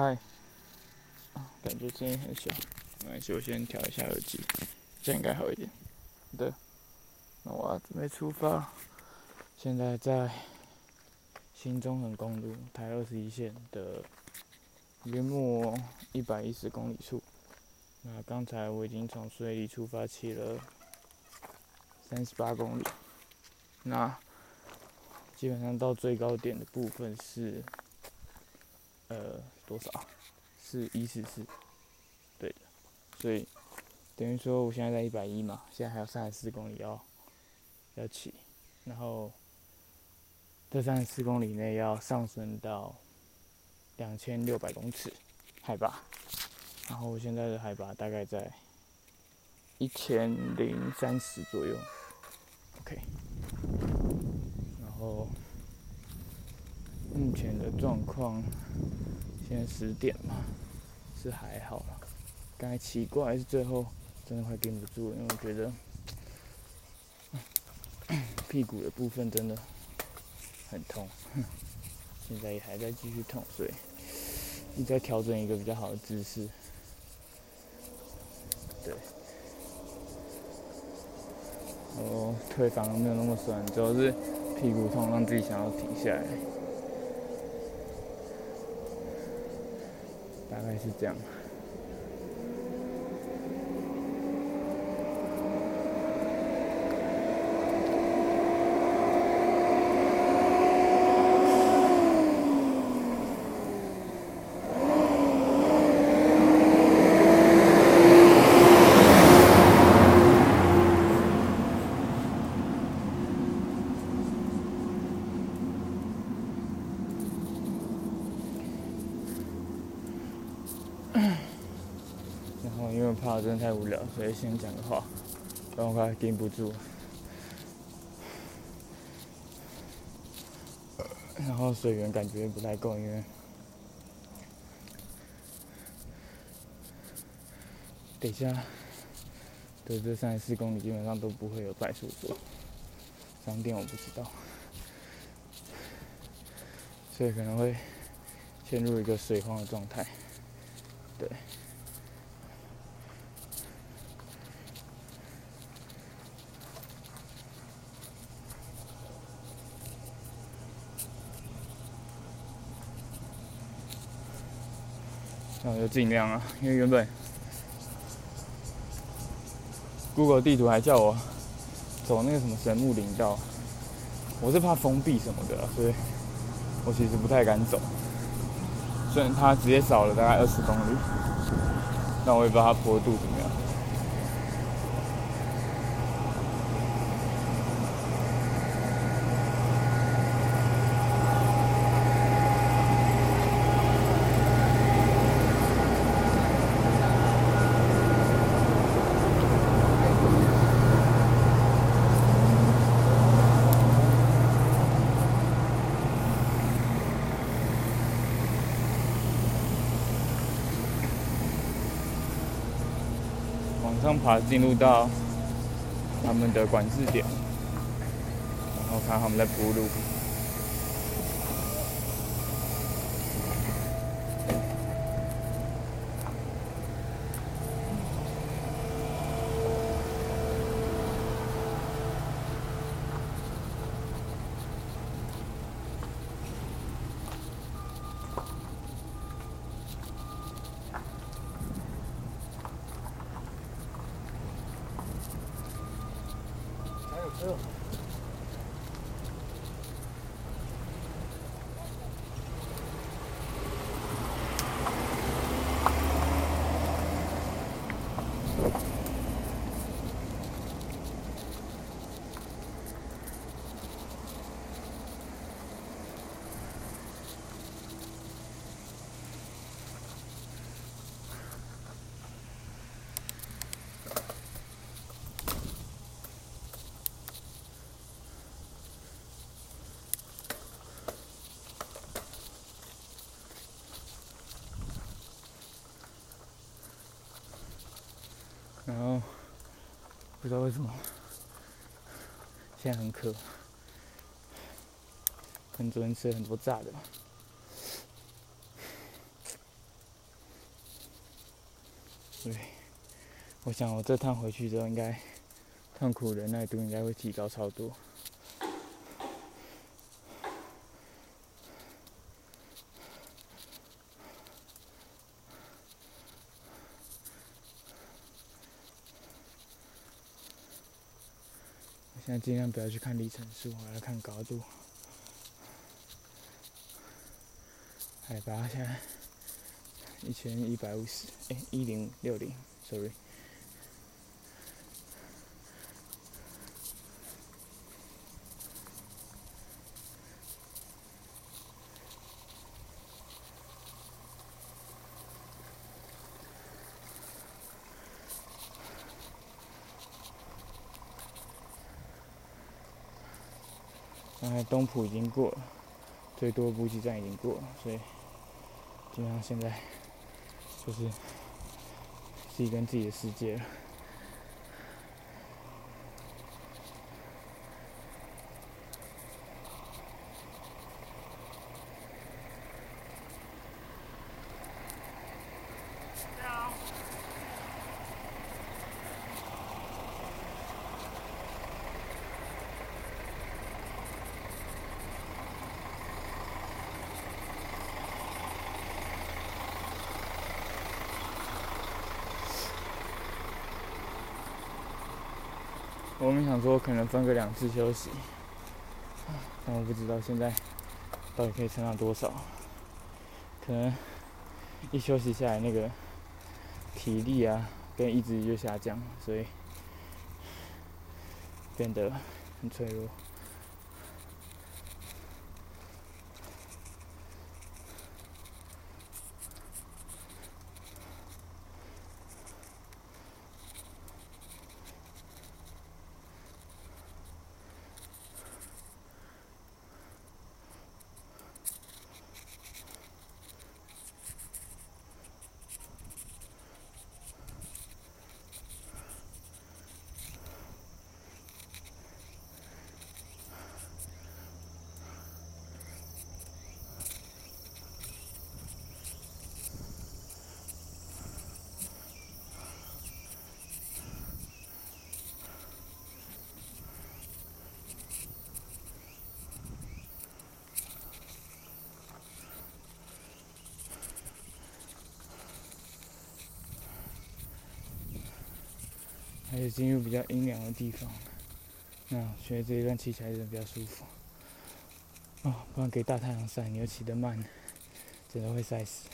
嗨，感觉声音很小，没关系，我先调一下耳机，这样应该好一点。对，那我准备出发，现在在新中横公路台二十一线的约莫一百一十公里处。那刚才我已经从水里出发骑了三十八公里，那基本上到最高点的部分是。呃，多少？是一四四，对的。所以等于说，我现在在一百一嘛，现在还有三十四公里要要骑，然后这三十四公里内要上升到两千六百公尺海拔，然后我现在的海拔大概在一千零三十左右，OK。然后。目前的状况，现在十点嘛，是还好了。刚才奇怪是最后真的快顶不住，因为我觉得 屁股的部分真的很痛，现在也还在继续痛，所以你在调整一个比较好的姿势。对，哦，腿反而没有那么酸，主要是屁股痛，让自己想要停下来。大概是这样。怕真的太无聊，所以先讲个话，不然我快顶不住。然后水源感觉不太够，因为等一下的这三十四公里基本上都不会有派出所、商店，我不知道，所以可能会陷入一个水荒的状态，对。那就尽量啊，因为原本 Google 地图还叫我走那个什么神木林道，我是怕封闭什么的，所以我其实不太敢走。虽然它直接少了大概二十公里，但我也不知道它坡度怎么样。好进入到他们的管制点，然后看他们在铺路。然后不知道为什么，现在很渴，可能昨天吃了很多炸的。对，我想我这趟回去之后，应该痛苦忍耐度应该会提高超多。现在尽量不要去看里程数，我要看高度。海拔现在一千一百五十，哎，一零六零，sorry。东浦已经过了，最多补给站已经过了，所以。基本上现在就是自己跟自己的世界了。我们想说可能分个两次休息，但我不知道现在到底可以撑到多少。可能一休息下来，那个体力啊跟意志力就下降，所以变得很脆弱。还是进入比较阴凉的地方，那觉得这一段骑起来是比较舒服。哦，不然给大太阳晒，你又骑得慢，真的会晒死。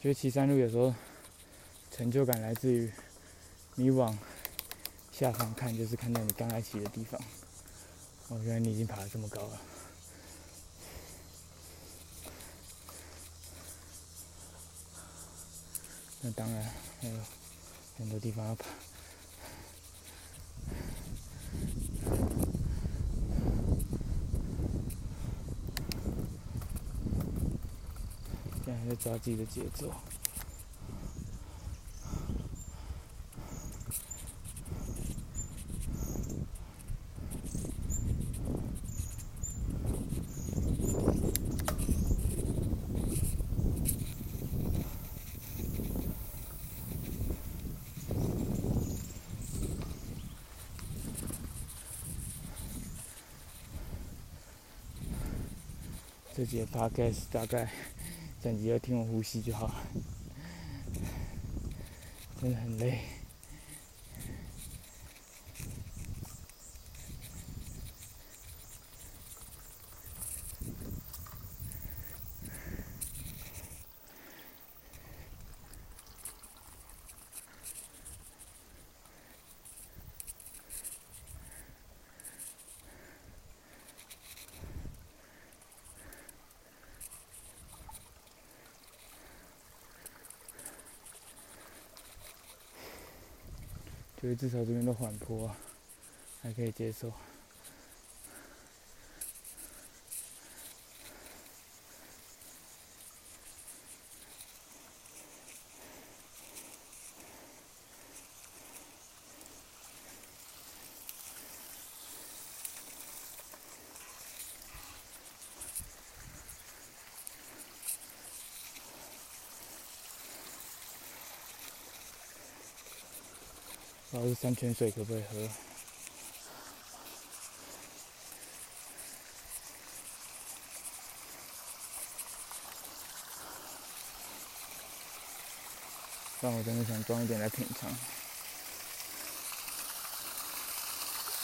觉得骑山路有时候成就感来自于你往下方看，就是看到你刚来骑的地方。哦，原来你已经爬了这么高了。那当然还有很多地方要爬。现在还在抓自己的节奏。这节大概是大概整集要听我呼吸就好了，真的很累。所以至少这边都缓坡，还可以接受。这山泉水可不可以喝？但我真的想装一点来品尝，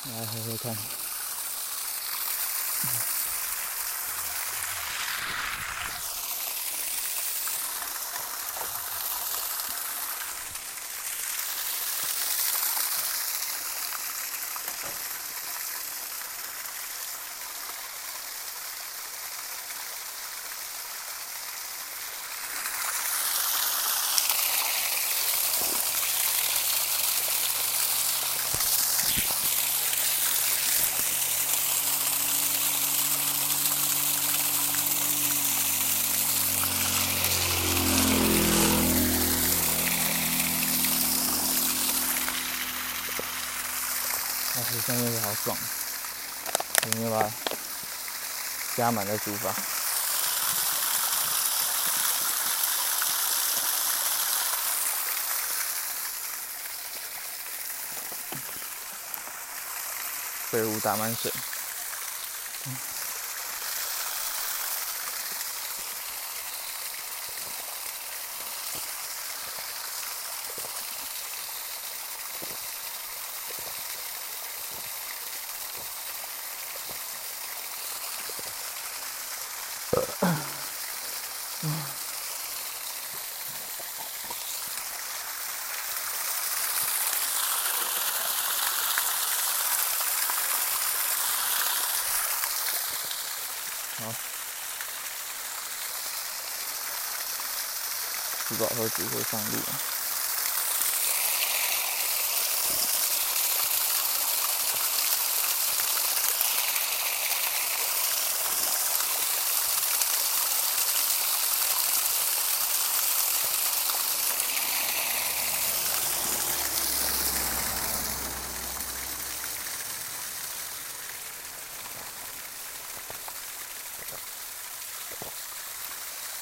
来喝喝看。但是现在好爽，我们要把满再出发。废物打满水。吃饱喝足会上路。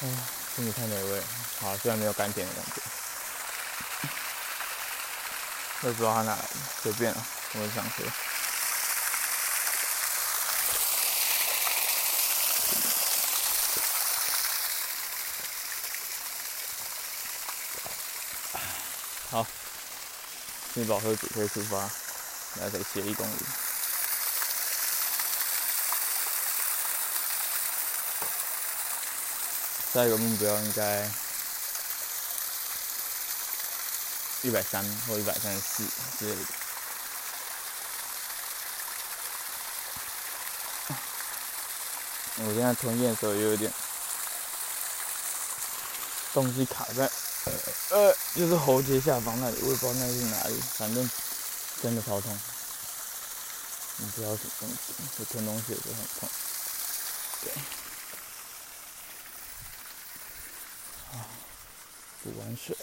嗯，真的太美味了。好，虽然没有甘甜的感觉，我也不知道它哪来的，随便了，我也想喝。好，吃饱喝足可以出发，那得歇一公里。下一个目标应该一百三或一百三十四之类的。我现在吞咽的时候也有点东西卡在呃，就是喉结下方那里，我也不知道那是哪里，反正真的超痛。你不知道什么东西，我吞东西的时候很痛。对。啊补完水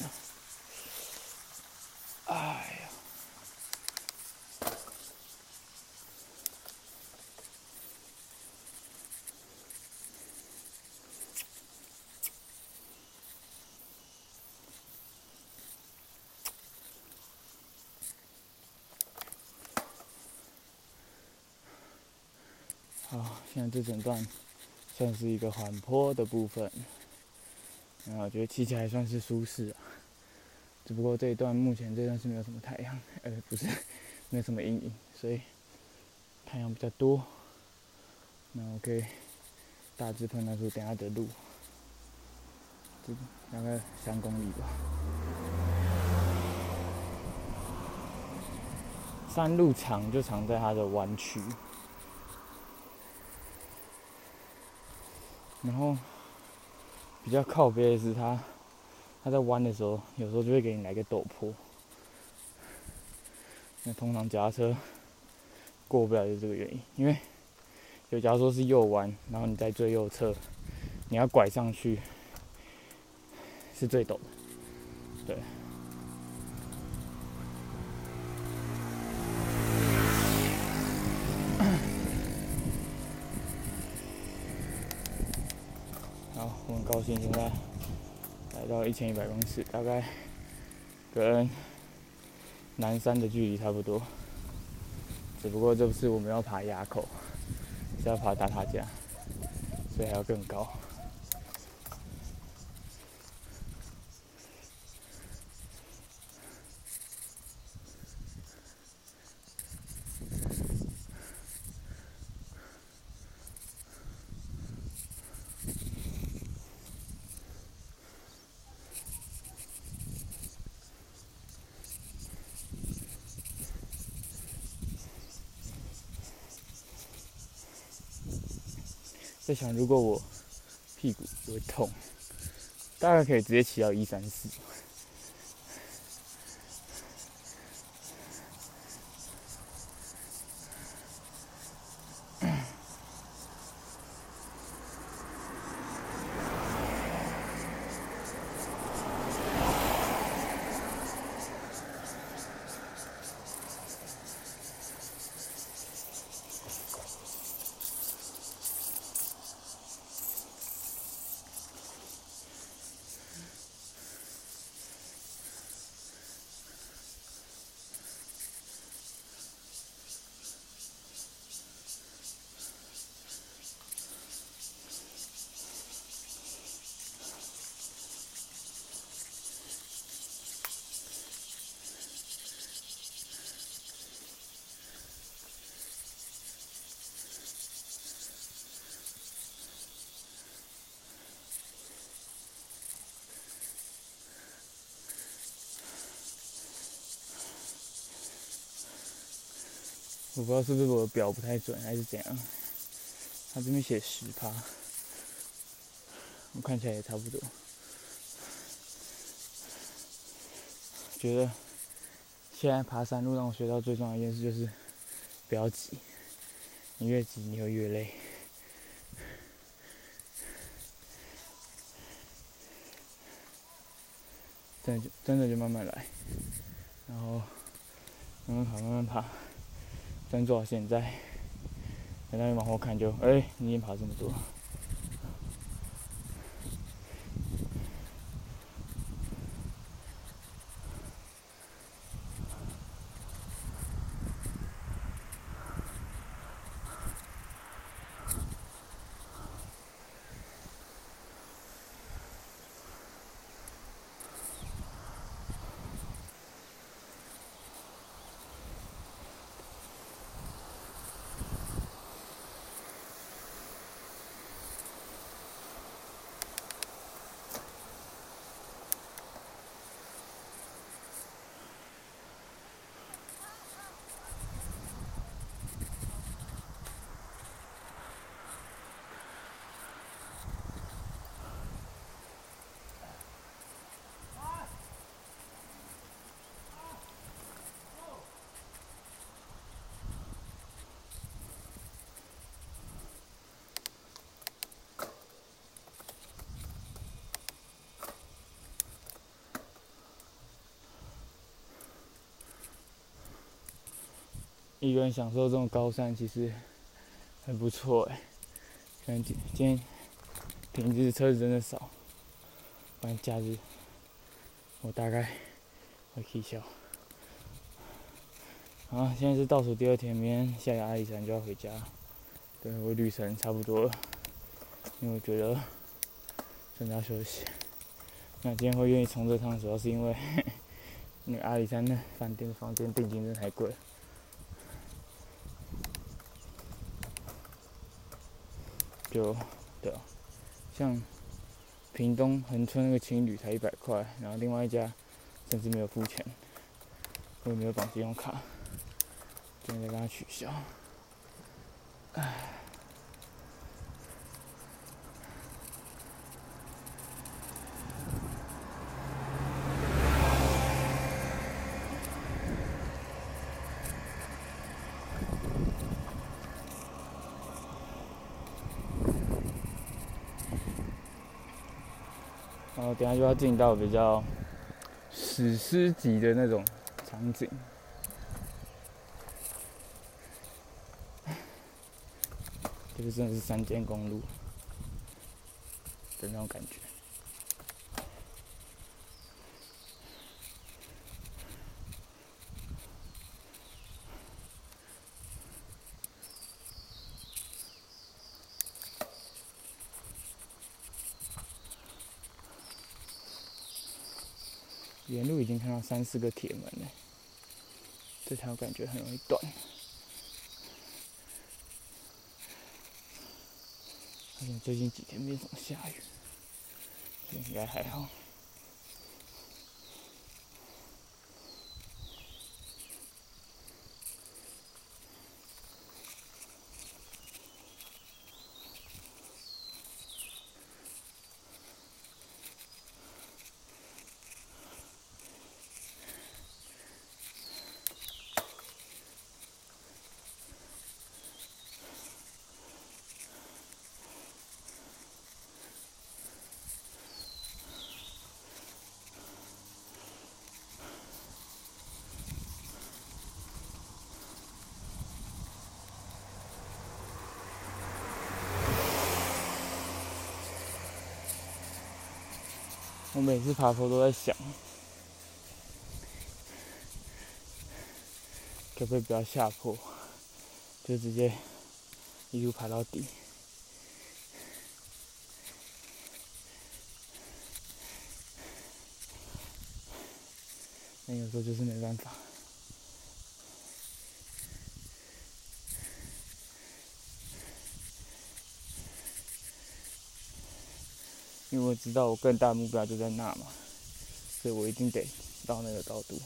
整段算是一个缓坡的部分。然后我觉得骑起来算是舒适啊，只不过这一段目前这段是没有什么太阳，呃，不是，没有什么阴影，所以太阳比较多。那我可以大致判断出等下的路，这大概三公里吧。山路长就长在它的弯曲，然后。比较靠边的是它，它在弯的时候，有时候就会给你来个陡坡。那通常夹车过不了就这个原因，因为有假如说是右弯，然后你在最右侧，你要拐上去是最陡的，对。现在来到一千一百公尺，大概跟南山的距离差不多，只不过这次我们要爬垭口，是要爬大塔架，所以还要更高。在想，如果我屁股会痛，大概可以直接骑到一三四。我不知道是不是我的表不太准，还是怎样。他这边写十趴，我看起来也差不多。觉得现在爬山路让我学到最重要一件事就是不要急，你越急你会越累。真的就真的就慢慢来，然后慢慢爬，慢慢爬。专注到现在，现在往后看，就哎，你已经爬这么多。一个人享受这种高山，其实很不错哎。可能今今天平时车子真的少，不然假日我大概会取消。好，现在是倒数第二天，明天下个阿里山就要回家。对我旅程差不多了，因为我觉得真的要休息。那今天会愿意冲这趟，主要是因为 那个阿里山的饭店房间定金真的太贵了。就对，像屏东恒春那个情侣才一百块，然后另外一家甚至没有付钱，我也没有绑信用卡，今天再给他取消，唉。等下就要进到比较史诗级的那种场景，这个真的是山间公路的那种感觉。沿路已经看三四个铁门呢，这条感觉很容易断。最近几天没怎么下雨，应该还好。每次爬坡都在想，可不可以不要下坡，就直接一路爬到底。那有时候就是没办法。因为知道我更大目标就在那嘛，所以我一定得到那个高度。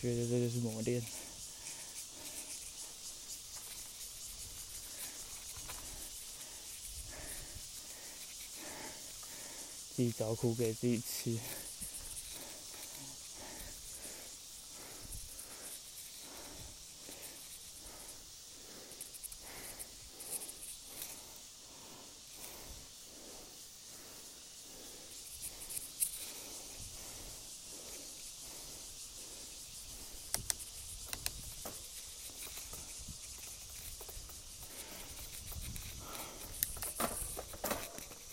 觉得这就是磨练，自己找苦给自己吃。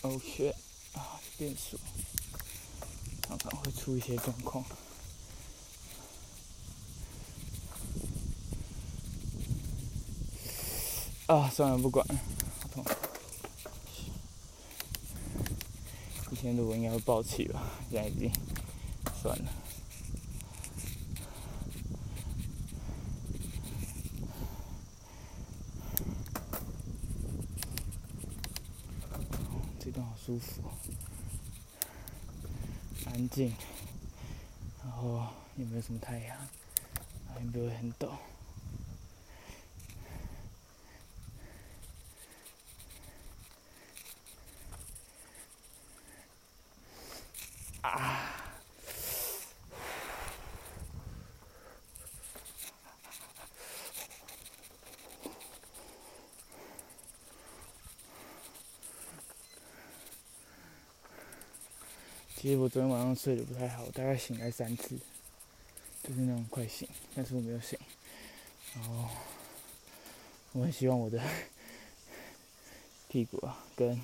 OK，啊，变速常常会出一些状况。啊，算了，不管，好痛。以前的我应该会爆气吧，现在已经算了。好舒服，静，然后也没有什么太阳，也不会很陡。其实我昨天晚上睡得不太好，大概醒来三次，就是那种快醒，但是我没有醒。然后我很希望我的 屁股啊，跟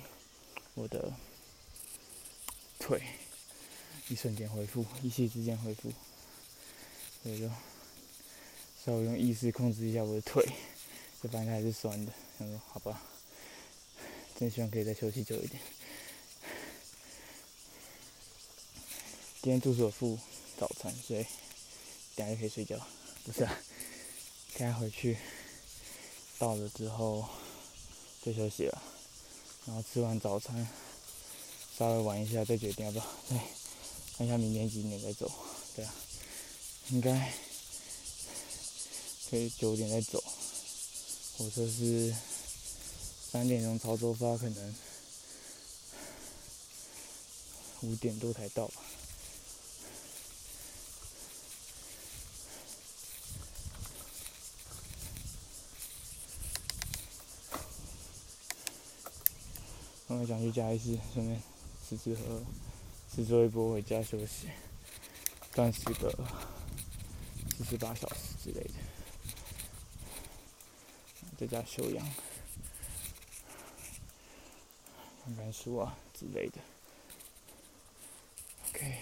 我的腿一瞬间恢复，一气之间恢复，所以就稍微用意识控制一下我的腿，就发现还是酸的。他说：“好吧，真希望可以再休息久一点。”今天肚子有付早餐，所以等下就可以睡觉。不是，等下回去到了之后就休息了，然后吃完早餐稍微玩一下，再决定要不要再看一下明天几点再走。对啊，应该可以九点再走。火车是三点钟潮州发，可能五点多才到吧。我想去加一次，顺便吃吃喝，吃最后一波回家休息，断食个四十八小时之类的。在家休养，看看书啊之类的。OK，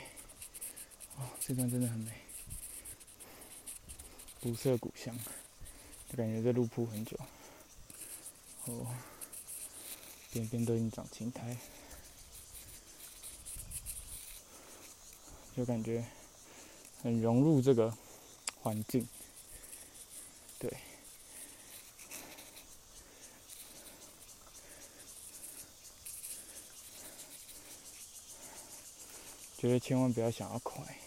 哦，这段真的很美，古色古香，就感觉这路铺很久，哦，边边都已经长青苔，就感觉很融入这个环境，对。觉得千万不要想要快，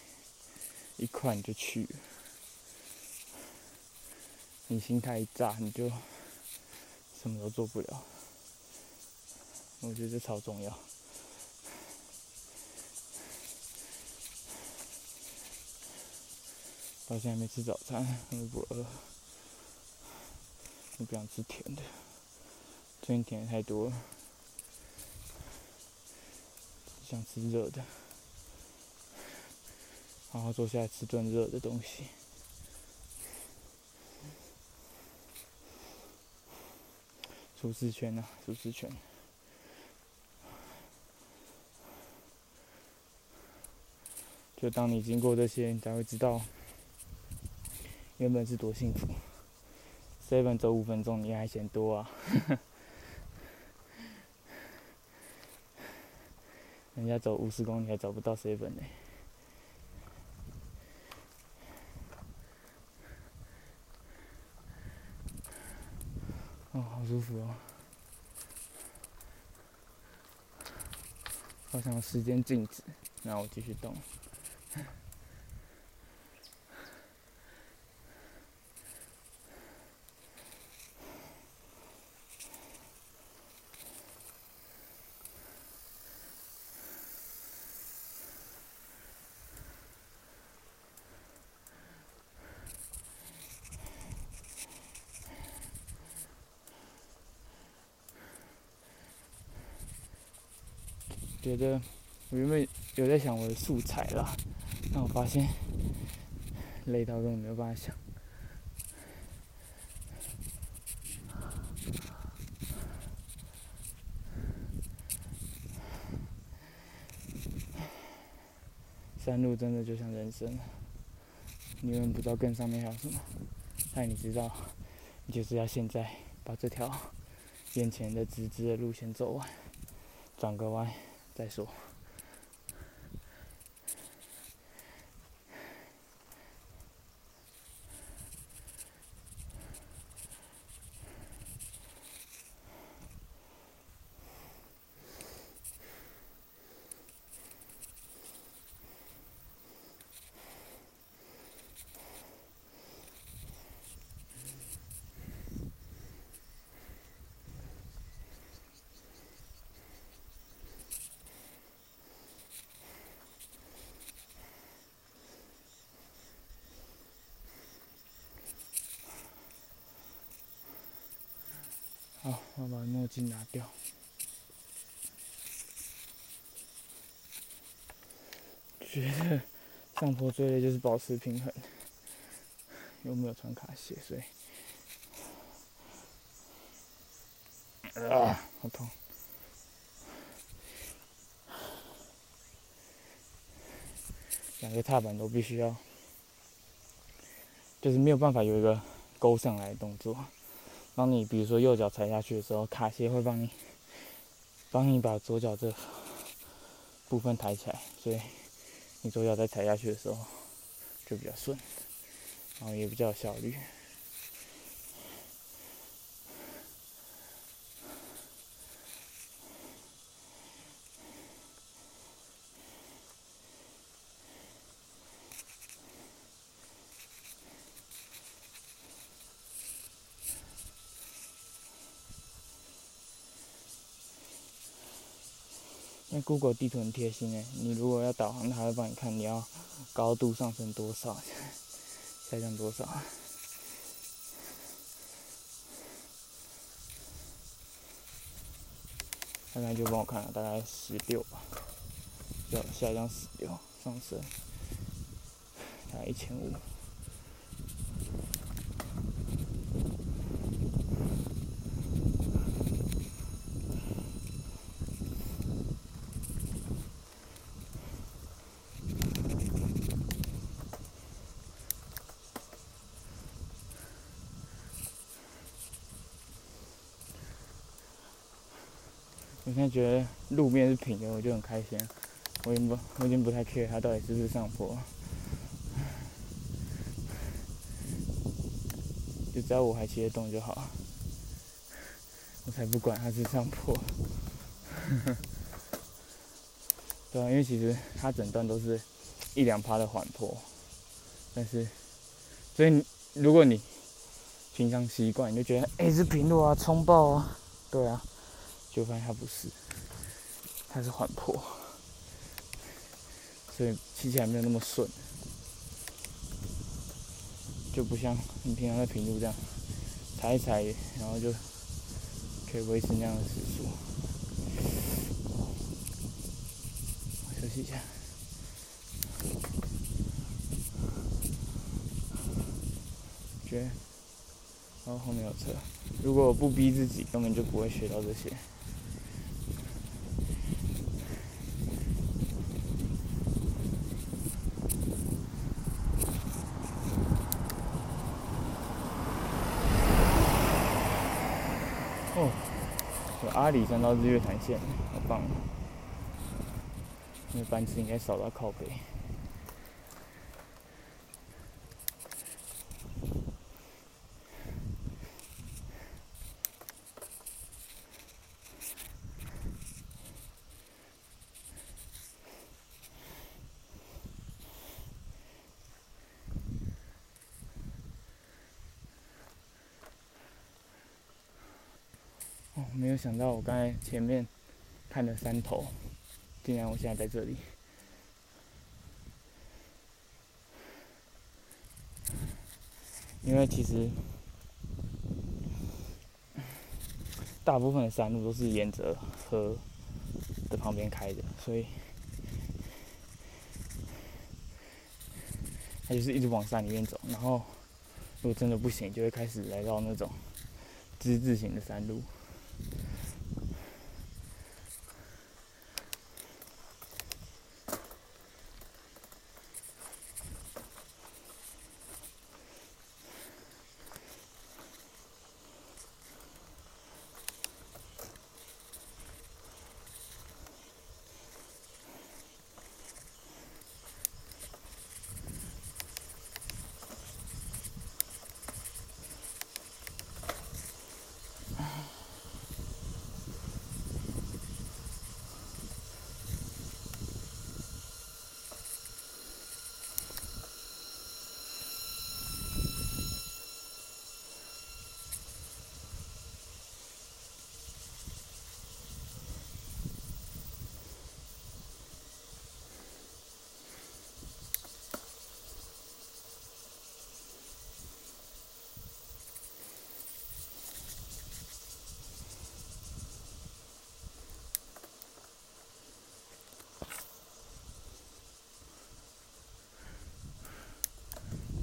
一快你就去，你心态一炸，你就什么都做不了。我觉得这超重要。到现在没吃早餐，因为不饿，我不想吃甜的，最近甜的太多了，想吃热的。好好坐下来吃顿热的东西，舒适圈呐，舒适圈。就当你经过这些，你才会知道原本是多幸福。seven 走五分钟，你还嫌多啊？人家走五十公里还找不到 seven 呢。哦，好舒服哦！好像时间静止，那我继续动。觉得我原本有在想我的素材啦，但我发现累到根本没有办法想。山路真的就像人生，你永远不知道更上面还有什么，但你知道，你就是要现在把这条眼前的直直的路线走完，转个弯。再说。好，我把墨镜拿掉。觉得上坡最累就是保持平衡，又没有穿卡鞋，所以啊，好痛！两个踏板都必须要，就是没有办法有一个勾上来的动作。当你比如说右脚踩下去的时候，卡鞋会帮你，帮你把左脚这部分抬起来，所以你左脚再踩下去的时候就比较顺，然后也比较有效率。Google 地图很贴心诶，你如果要导航，它会帮你看你要高度上升多少，下降多少。大概就帮我看了，大概十六吧，要下降十六，上升大概一千五。我现在觉得路面是平的，我就很开心。我已经不，我已经不太 care 它到底是不是上坡，就只要我还骑得动就好。我才不管它是上坡。对啊，因为其实它整段都是一两趴的缓坡，但是，所以如果你平常习惯，你就觉得哎是平路啊，冲爆啊，对啊，就发现它不是，它是缓坡。所以骑起来没有那么顺，就不像你平常在平路这样踩一踩，然后就可以维持那样的时速。休息一下，觉得，然后后面有车，如果我不逼自己，根本就不会学到这些。哦阿里山到日月潭线，好棒！那班次应该少到靠北。没有想到我刚才前面看的山头，竟然我现在在这里。因为其实大部分的山路都是沿着河的旁边开的，所以它就是一直往山里面走。然后如果真的不行，就会开始来到那种之字形的山路。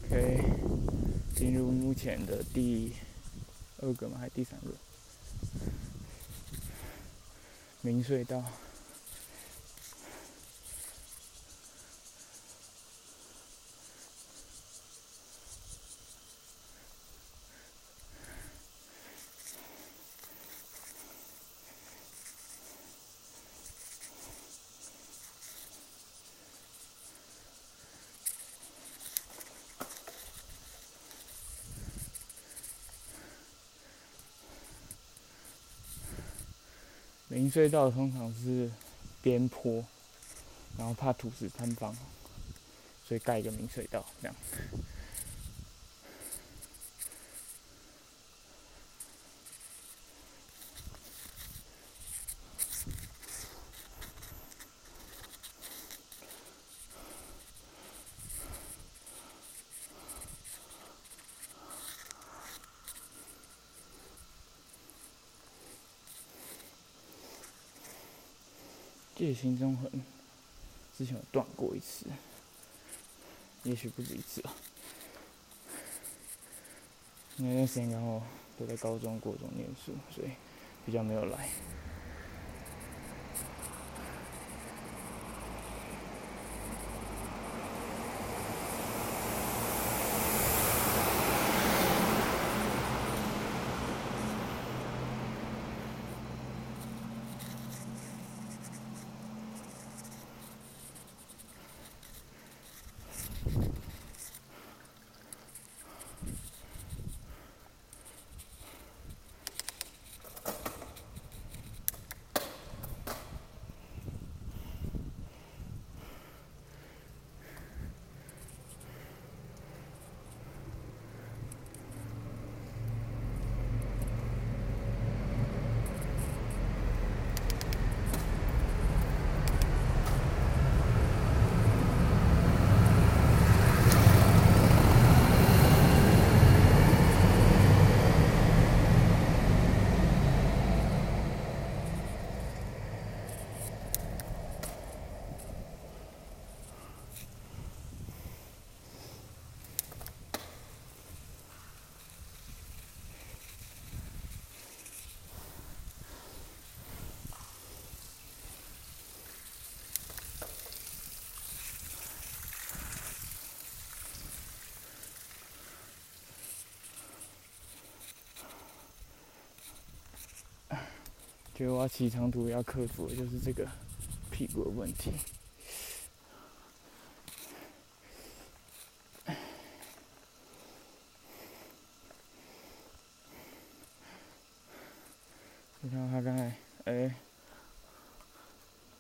OK，进入前的第二个吗？还是第三个？明隧道。明隧道通常是边坡，然后怕土石坍方，所以盖一个明隧道这样。界心中痕之前有断过一次，也许不止一次啊。那段时间刚好都在高中、国中念书，所以比较没有来。觉得我要骑长途要克服的就是这个屁股的问题。你看他刚才，哎，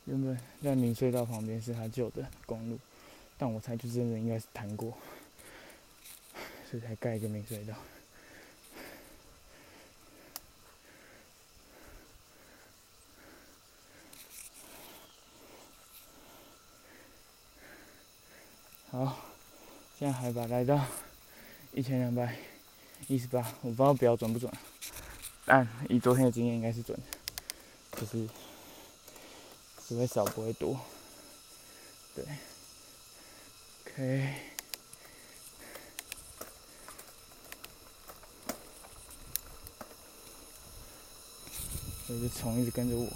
原本在明隧道旁边是他旧的公路，但我猜就真的应该是谈过，所以才盖一个明隧道。现在海拔来到一千两百一十八，我不知道表准不准，但以昨天的经验应该是准的，就是只会少不会多，对，OK，这只虫一直跟着我。